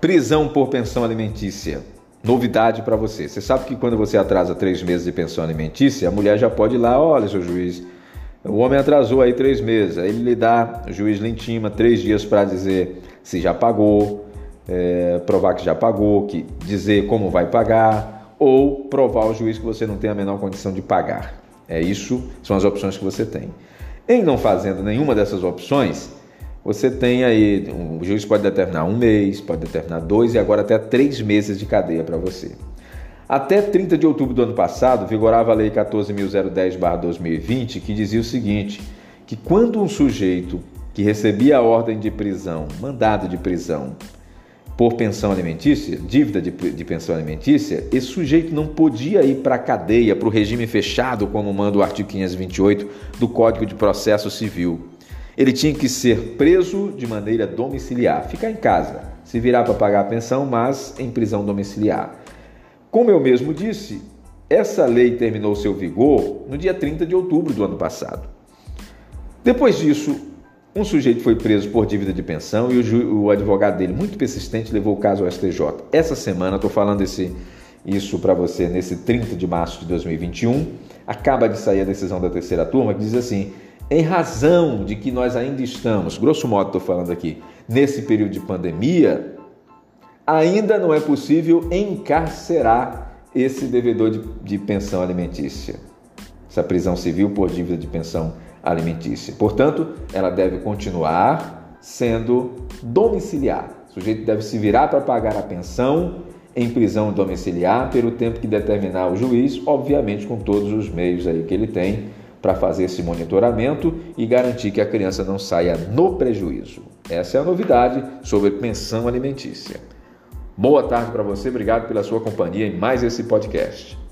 Prisão por pensão alimentícia. Novidade para você. Você sabe que quando você atrasa três meses de pensão alimentícia, a mulher já pode ir lá, olha, seu juiz, o homem atrasou aí três meses. Aí ele lhe dá, o juiz lhe intima três dias para dizer se já pagou, é, provar que já pagou, que dizer como vai pagar, ou provar ao juiz que você não tem a menor condição de pagar. É isso, são as opções que você tem. Em não fazendo nenhuma dessas opções, você tem aí, o juiz pode determinar um mês, pode determinar dois e agora até três meses de cadeia para você. Até 30 de outubro do ano passado, vigorava a Lei 14.010-2020, que dizia o seguinte: que quando um sujeito que recebia a ordem de prisão, mandado de prisão, por pensão alimentícia, dívida de, de pensão alimentícia, esse sujeito não podia ir para a cadeia, para o regime fechado, como manda o artigo 528 do Código de Processo Civil ele tinha que ser preso de maneira domiciliar, ficar em casa, se virar para pagar a pensão, mas em prisão domiciliar. Como eu mesmo disse, essa lei terminou seu vigor no dia 30 de outubro do ano passado. Depois disso, um sujeito foi preso por dívida de pensão e o, o advogado dele, muito persistente, levou o caso ao STJ. Essa semana, estou falando esse, isso para você nesse 30 de março de 2021, acaba de sair a decisão da terceira turma que diz assim: em razão de que nós ainda estamos, grosso modo estou falando aqui, nesse período de pandemia, ainda não é possível encarcerar esse devedor de, de pensão alimentícia, essa prisão civil por dívida de pensão alimentícia. Portanto, ela deve continuar sendo domiciliar. O sujeito deve se virar para pagar a pensão em prisão domiciliar pelo tempo que determinar o juiz, obviamente com todos os meios aí que ele tem para fazer esse monitoramento e garantir que a criança não saia no prejuízo. Essa é a novidade sobre pensão alimentícia. Boa tarde para você, obrigado pela sua companhia em mais esse podcast.